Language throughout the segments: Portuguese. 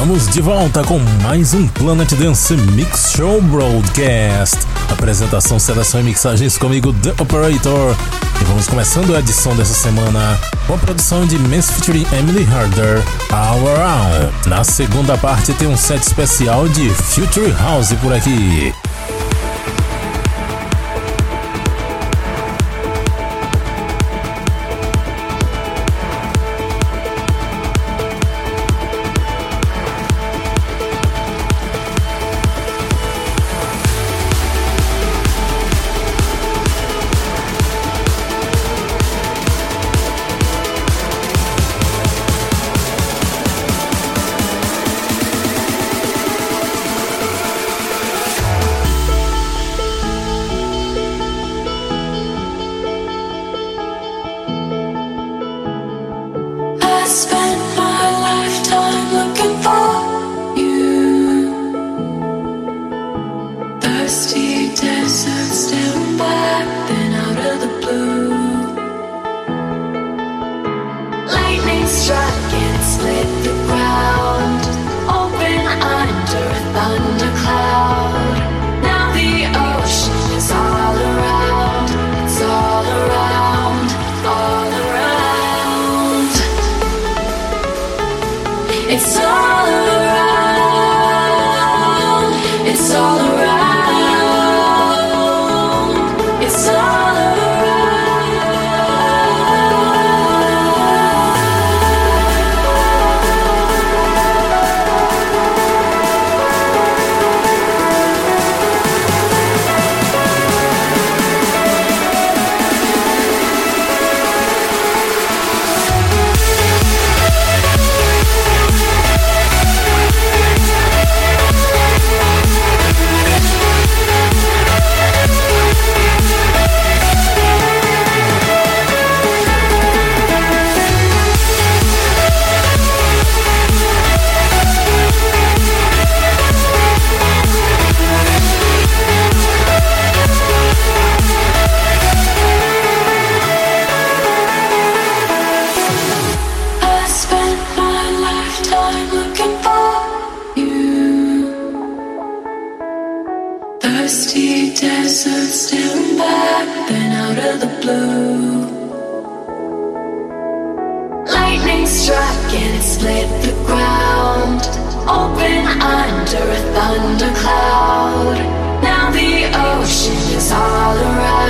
Estamos de volta com mais um Planet Dance Mix Show Broadcast. Apresentação, seleção e mixagens comigo, The Operator. E vamos começando a edição dessa semana com a produção de Men's featuring Emily Harder, All Around. Na segunda parte tem um set especial de Future House por aqui. Is this life? Is it real? Do you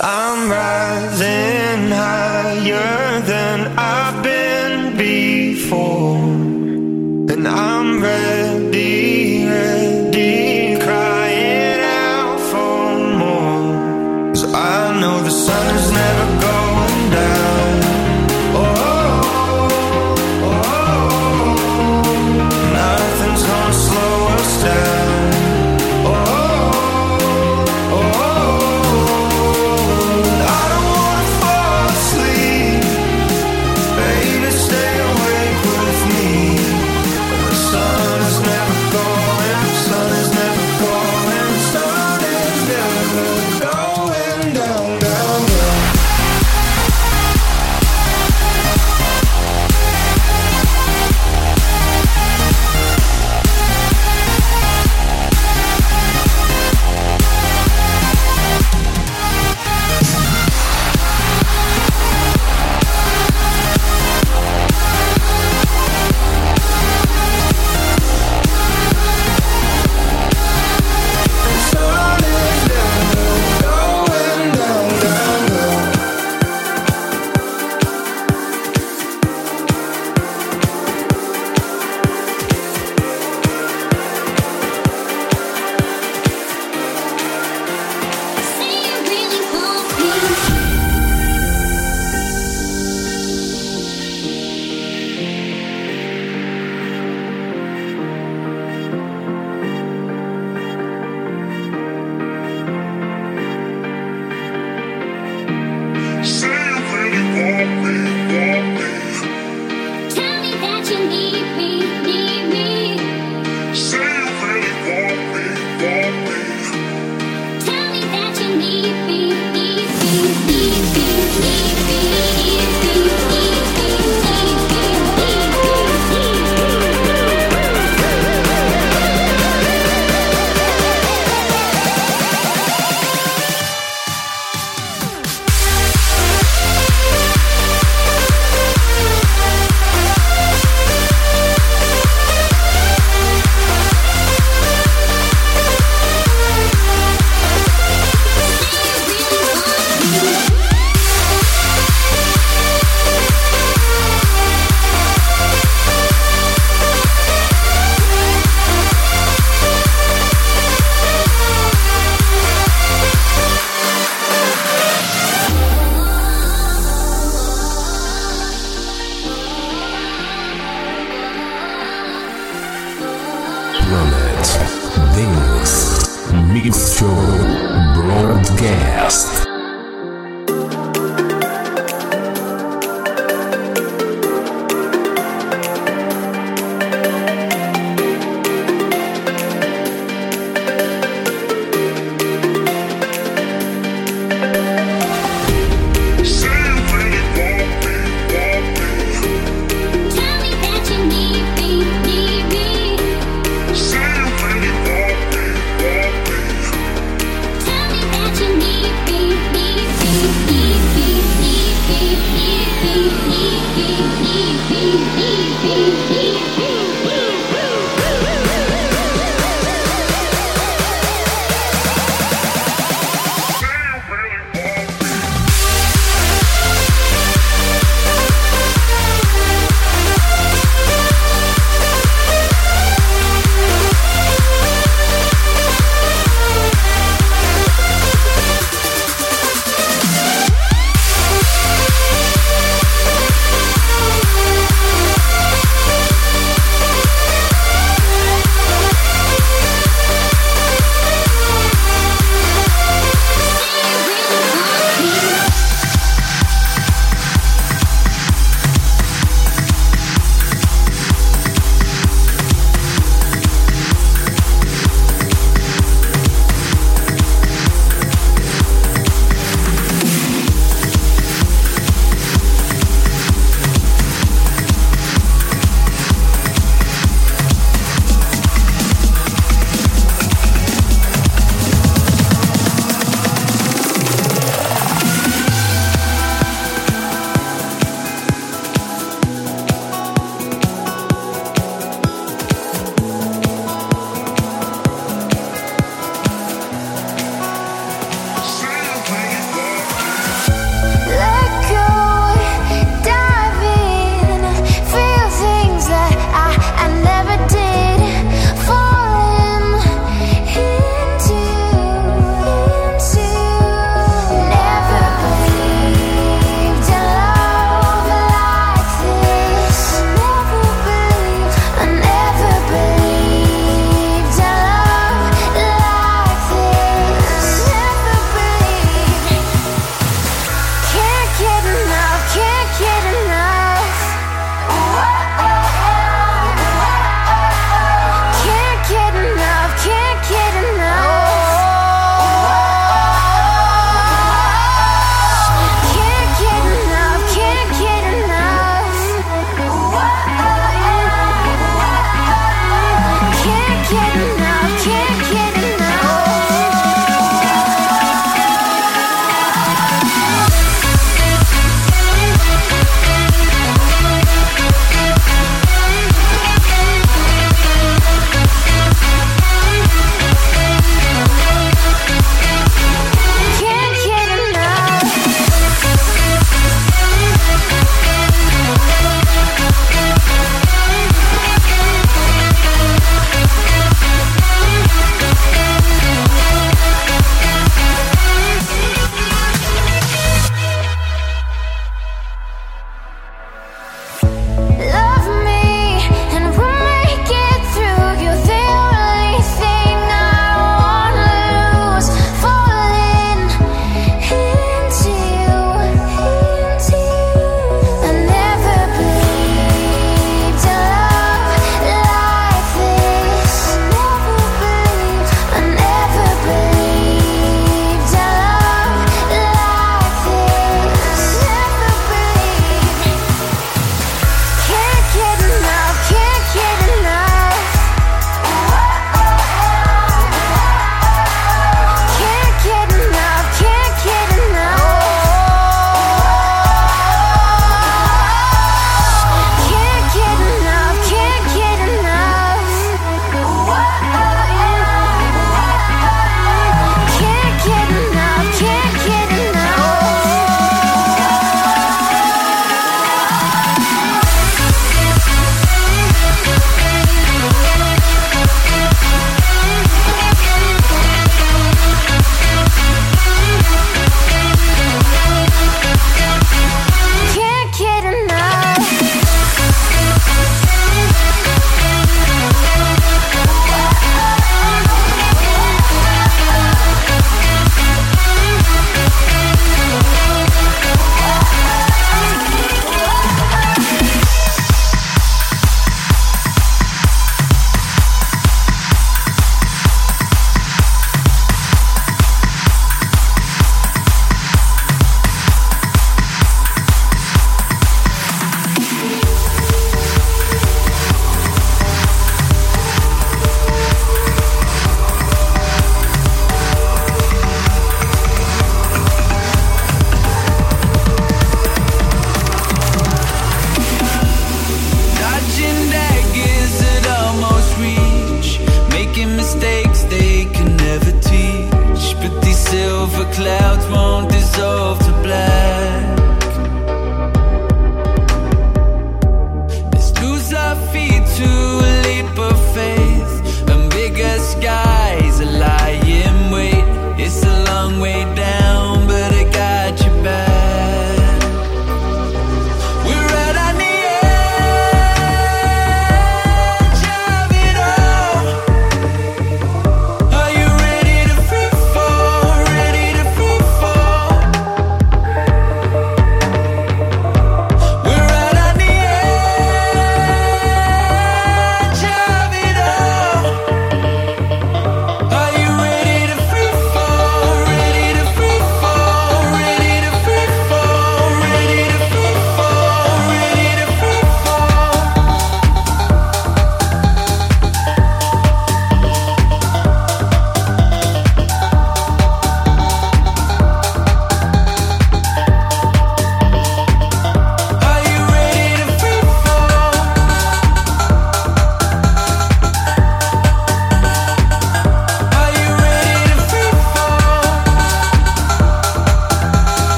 I'm right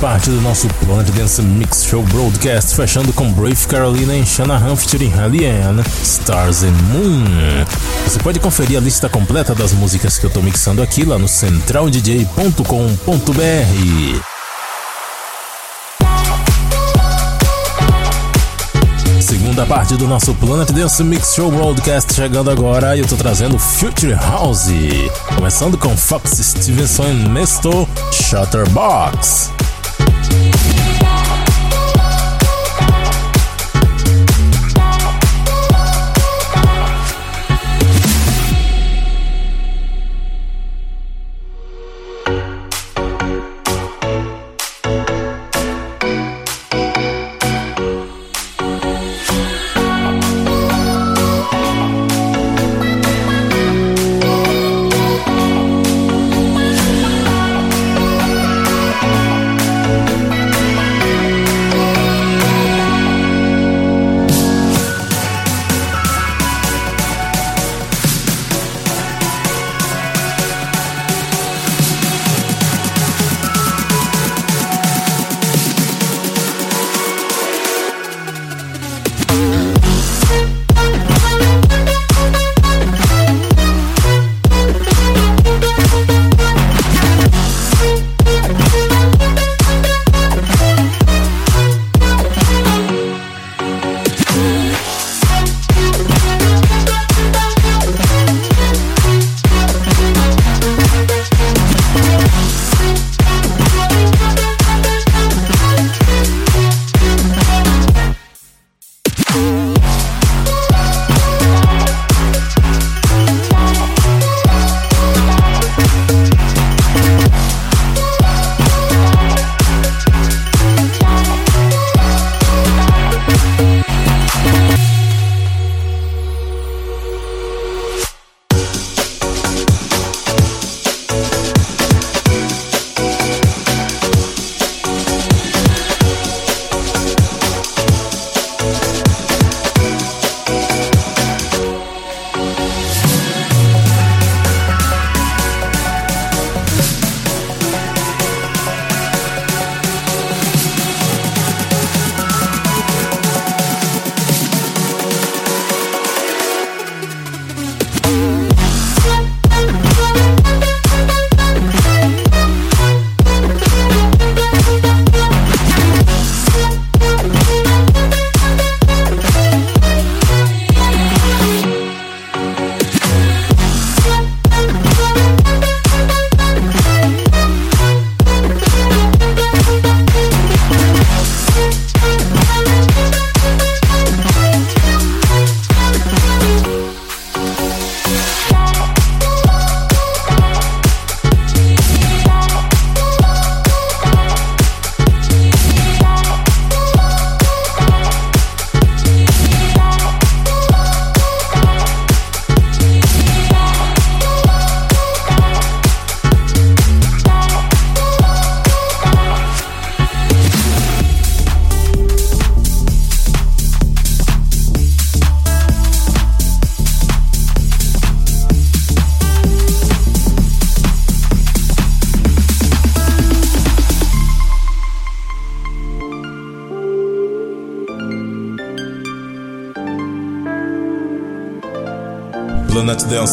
Parte do nosso Planet Dance Mix Show Broadcast, fechando com Brave Carolina e Shanahan featuring Hallian, Stars and Moon. Você pode conferir a lista completa das músicas que eu tô mixando aqui lá no centraldj.com.br. Segunda parte do nosso Planet Dance Mix Show Broadcast chegando agora e eu tô trazendo Future House. Começando com Fox Stevenson e Mesto Shutterbox.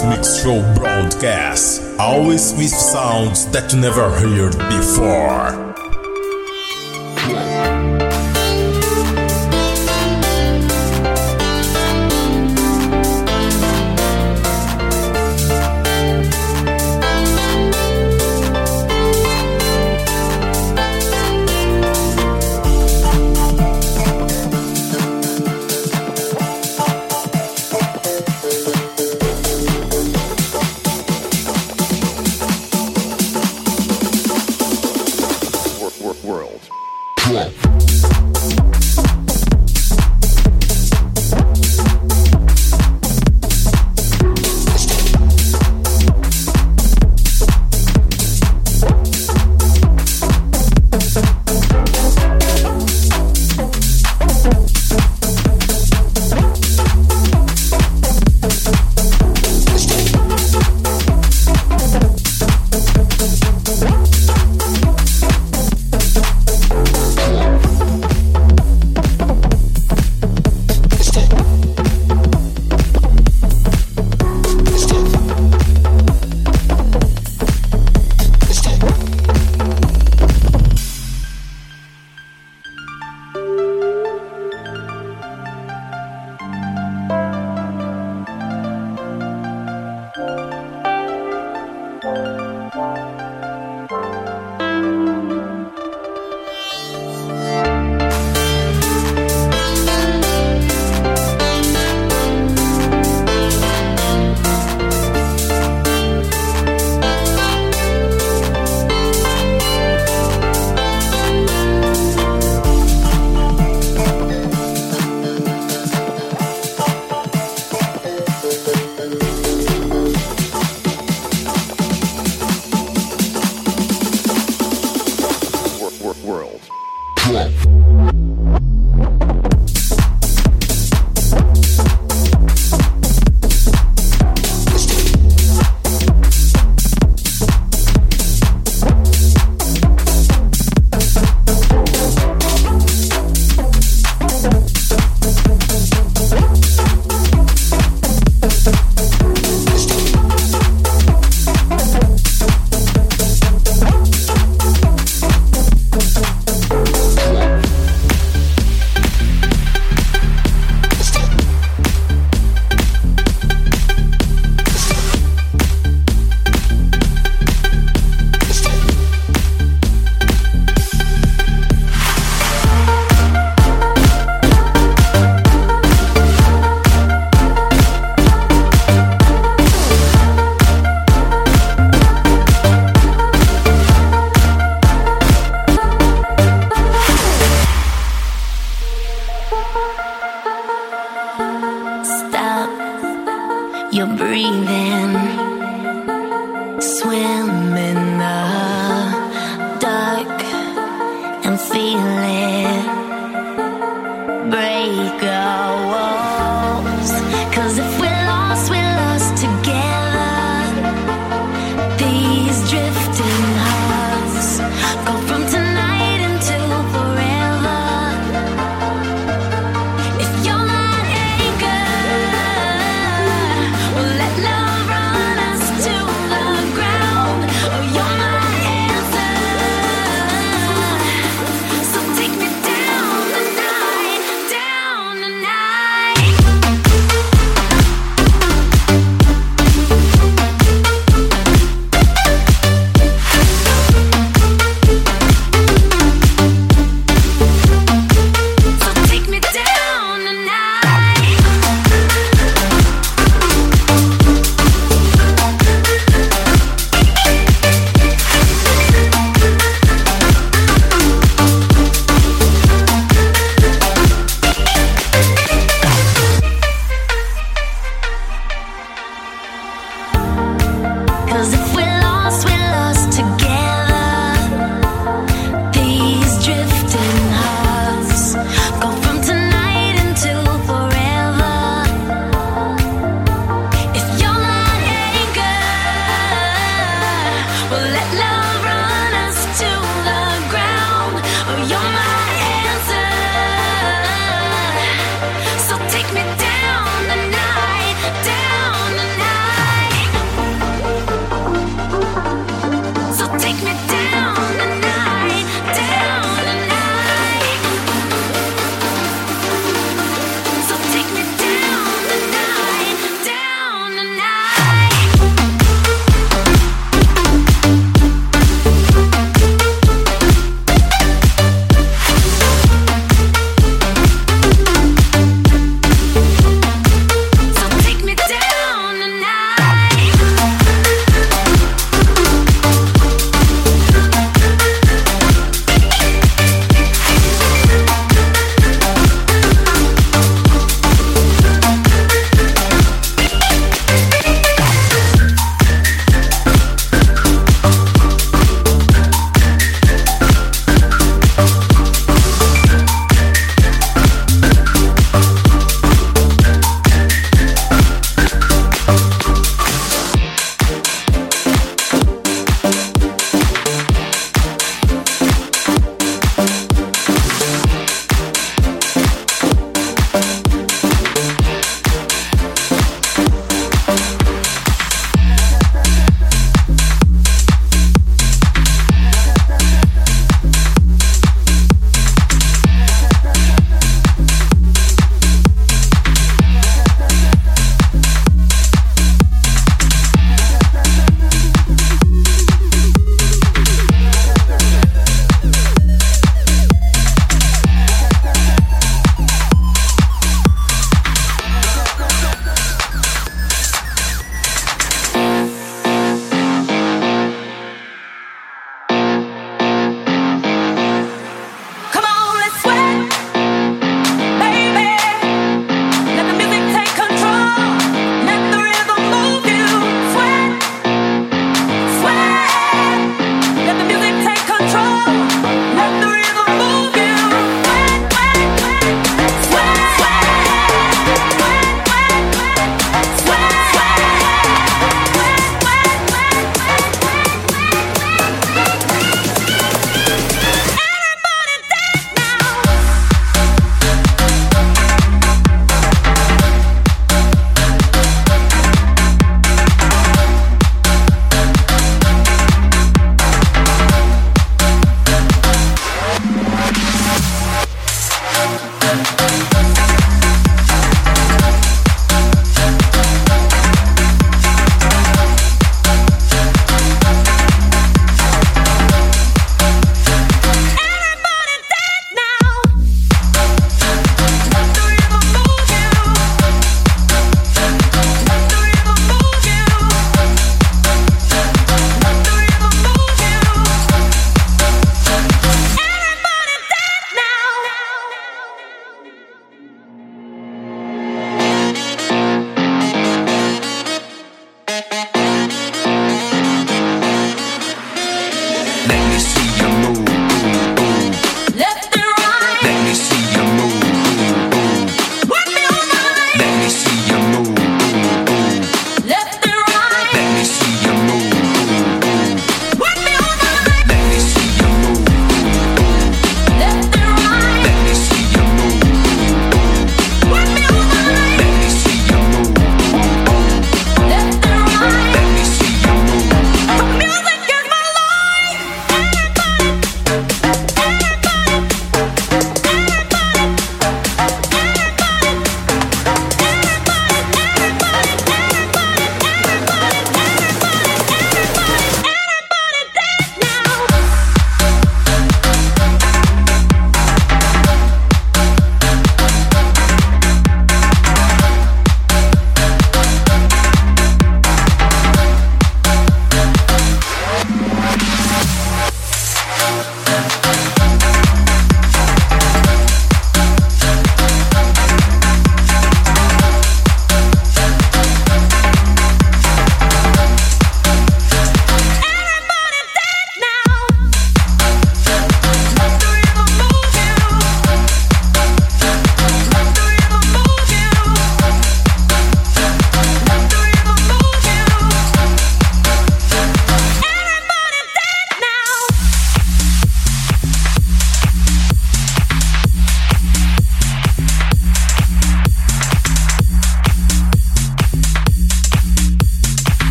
Mix Show broadcast, always with sounds that you never heard before.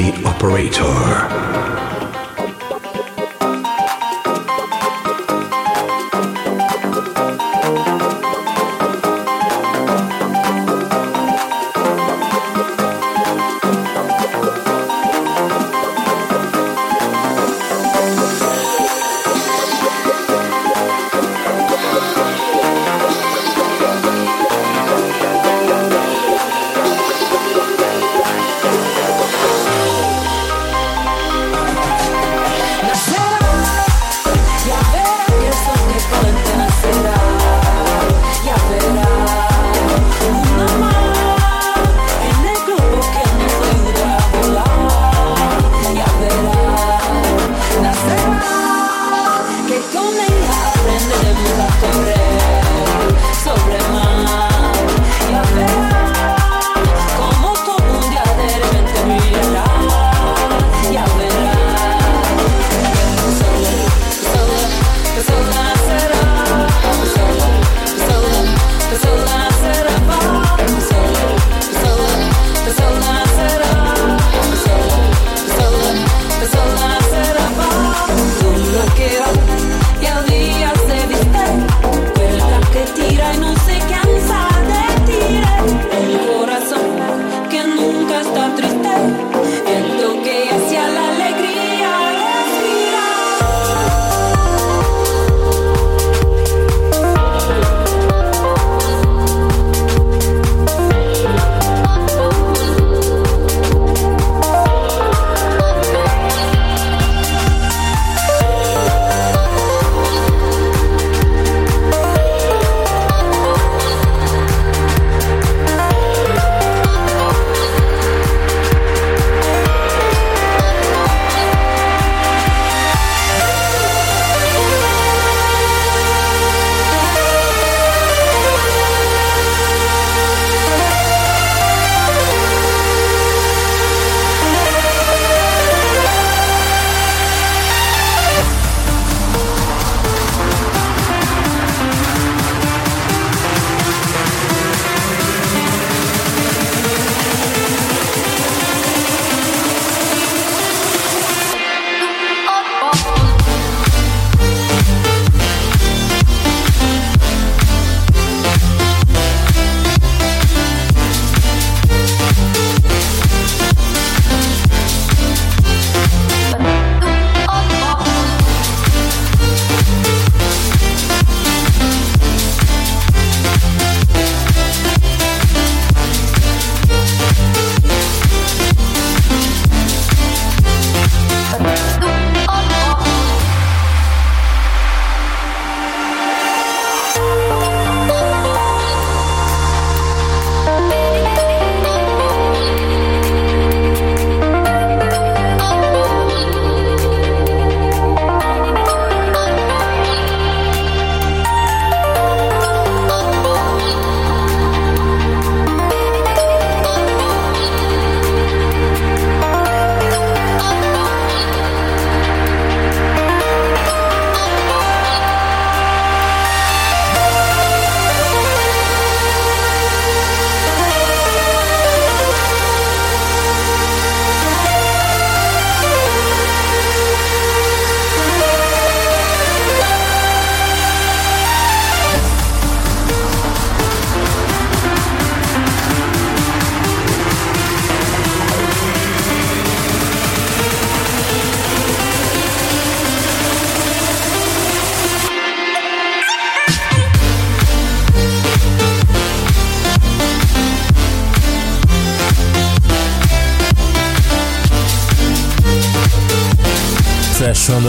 The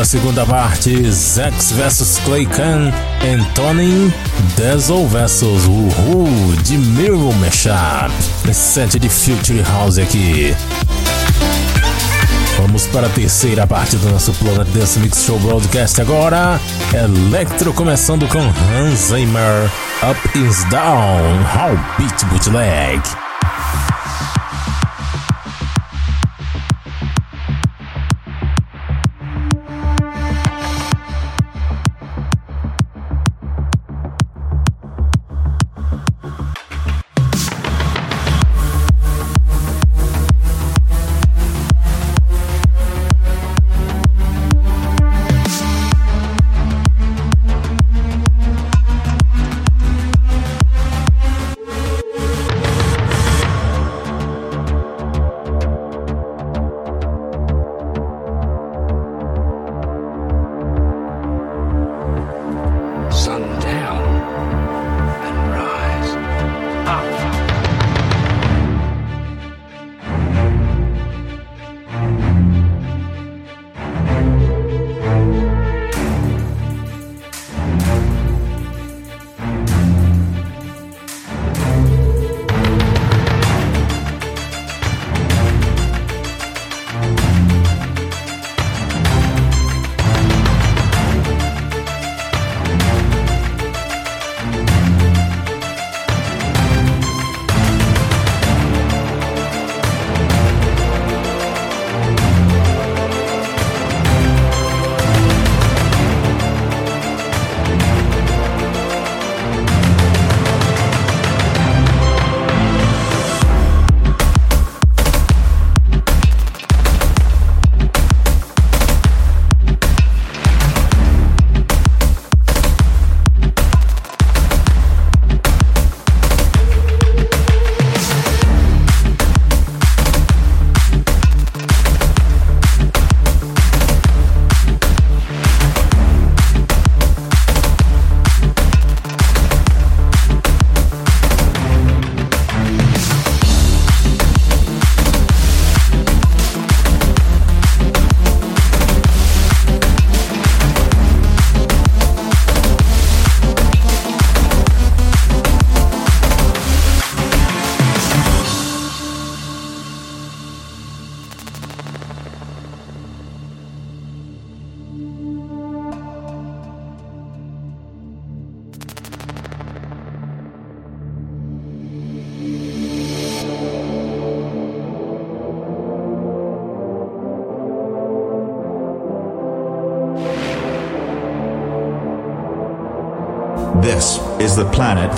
a segunda parte, Zex vs Clay Khan, Antonin Dazzle vs Uhu de Mirror Mashup, set de Future House aqui. Vamos para a terceira parte do nosso Planet Dance Mix Show Broadcast agora. Electro começando com Hans Zimmer, Up is Down, How Beat Bootleg.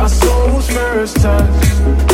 Our souls first touched.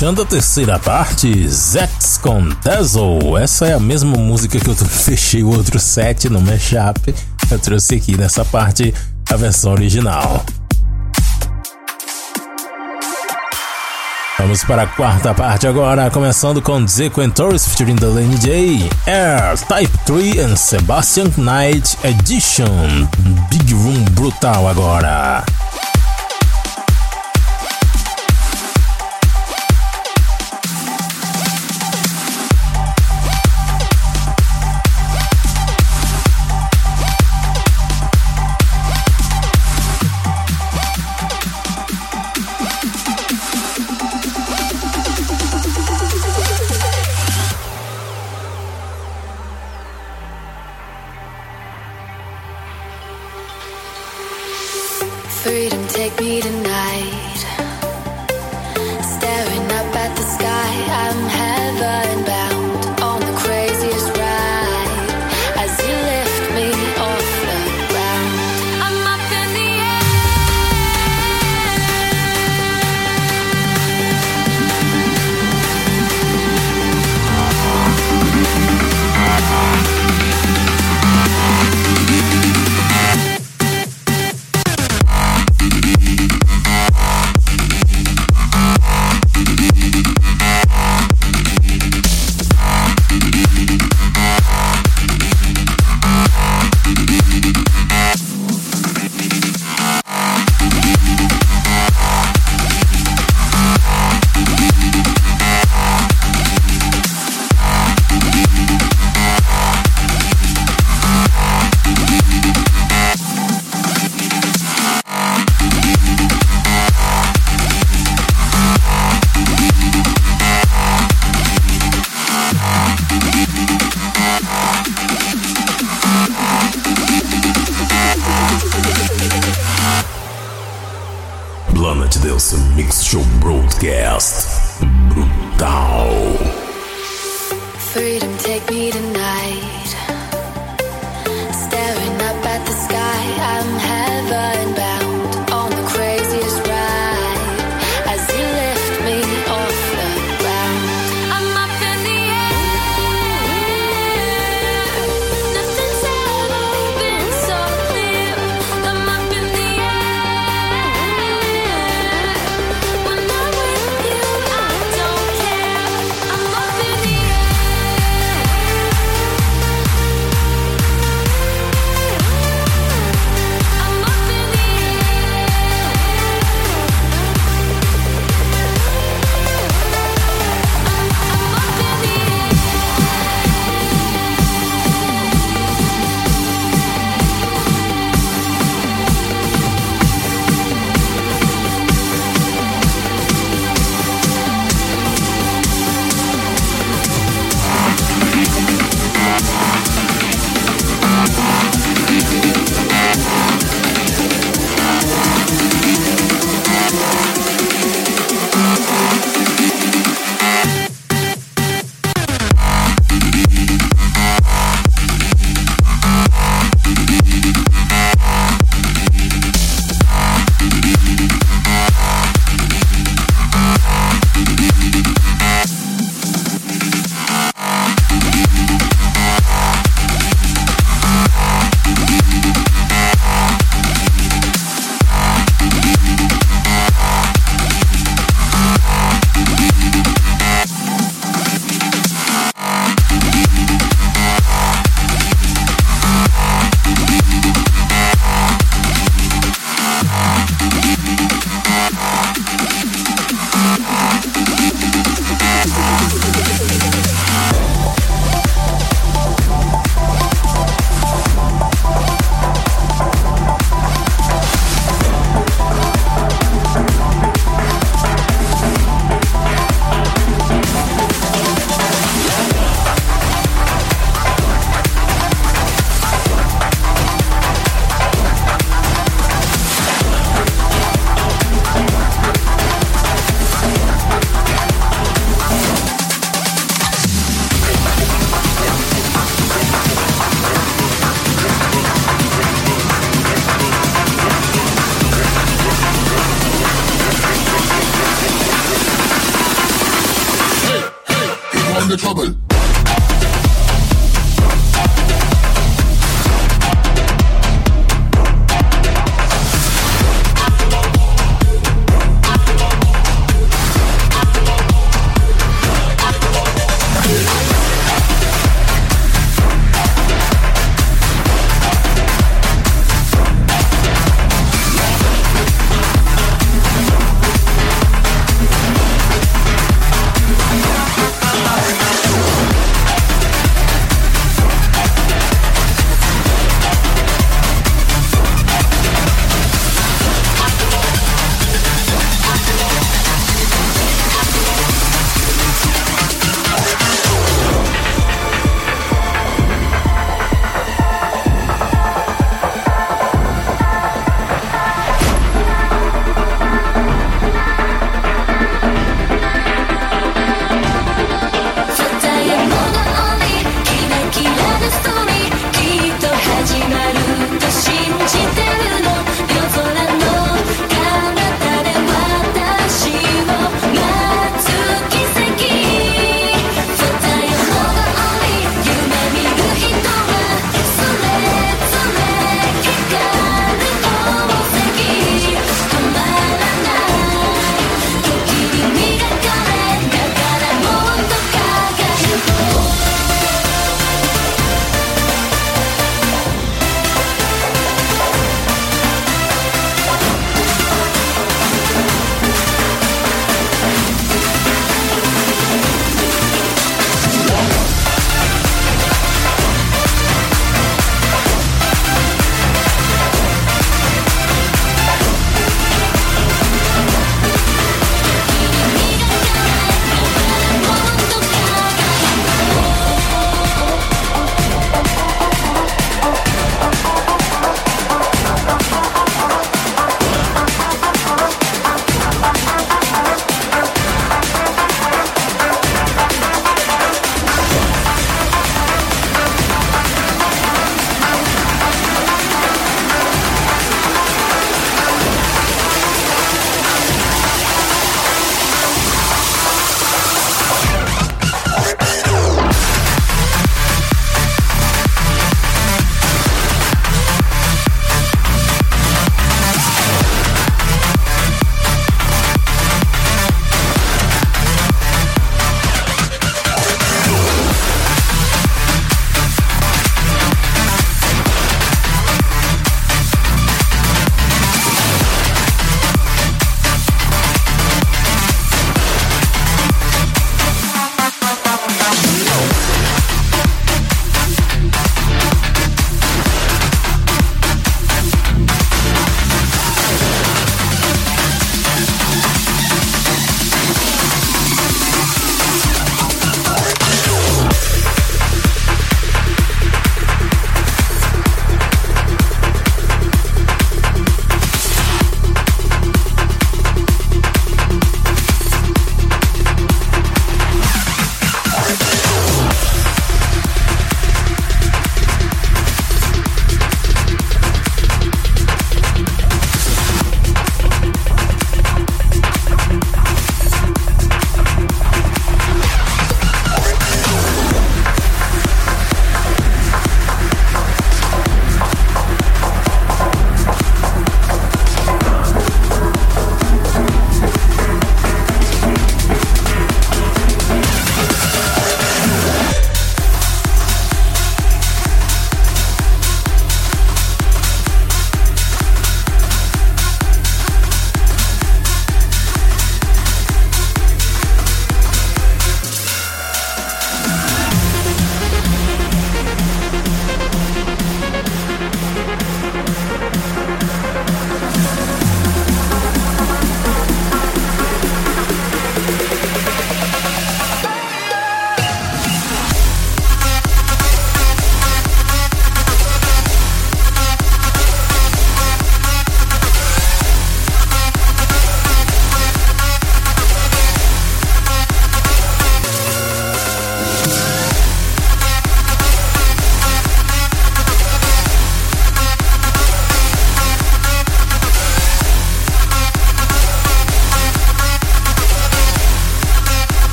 Fechando a terceira parte, Zex com Dazzle. Essa é a mesma música que eu fechei o outro set no mashup. Eu trouxe aqui nessa parte a versão original. Vamos para a quarta parte agora, começando com Zico and Torres featuring Delaney J, Air, Type 3 and Sebastian Knight Edition. Big Room brutal agora.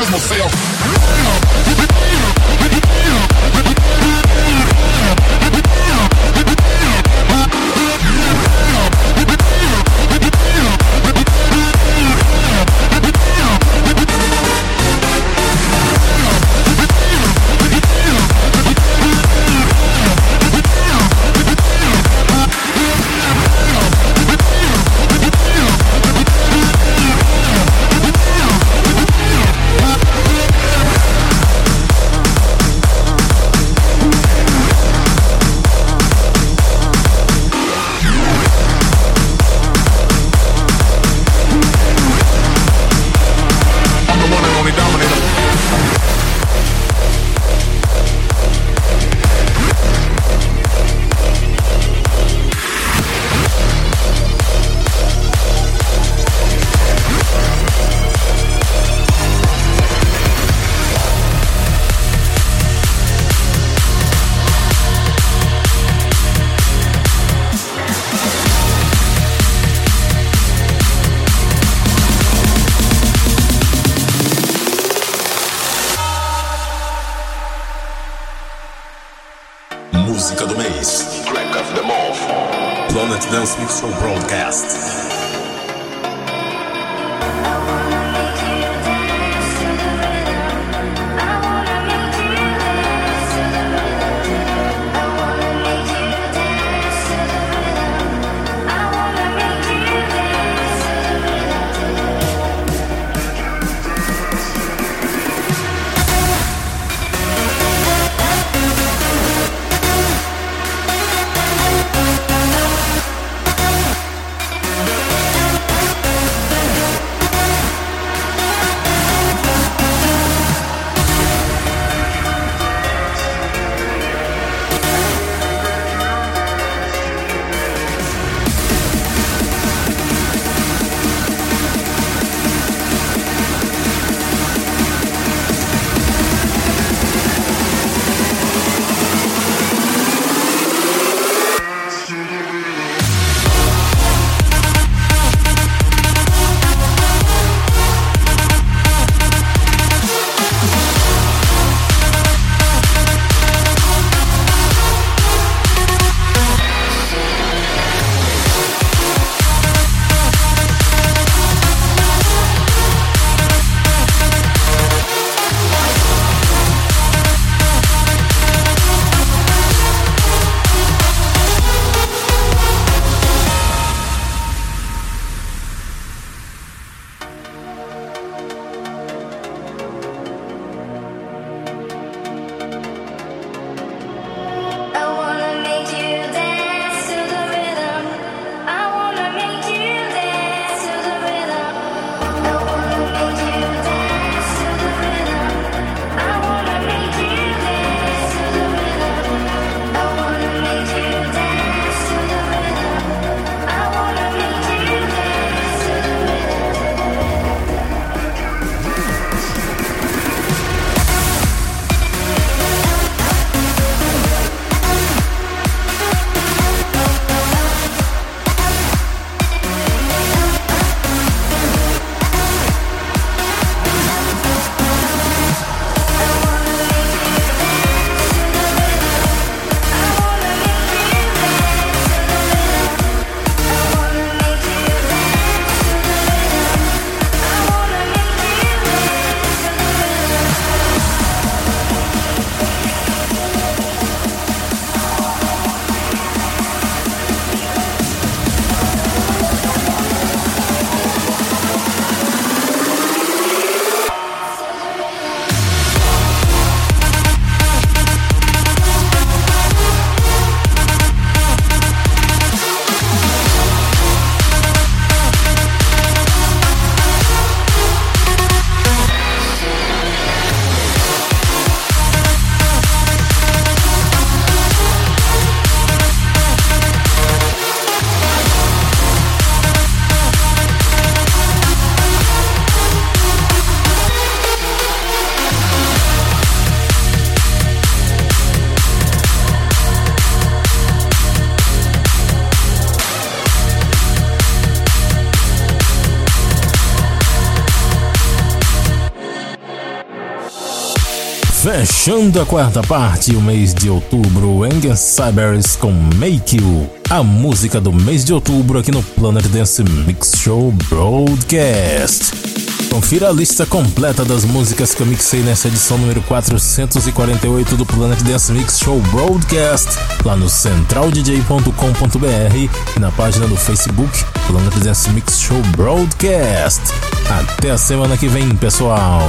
kill myself. Fechando a quarta parte, o mês de outubro, Engen Cybers com Make You, a música do mês de outubro aqui no Planet Dance Mix Show Broadcast. Confira a lista completa das músicas que eu mixei nessa edição número 448 do Planet Dance Mix Show Broadcast lá no centraldj.com.br e na página do Facebook Planet Dance Mix Show Broadcast. Até a semana que vem, pessoal!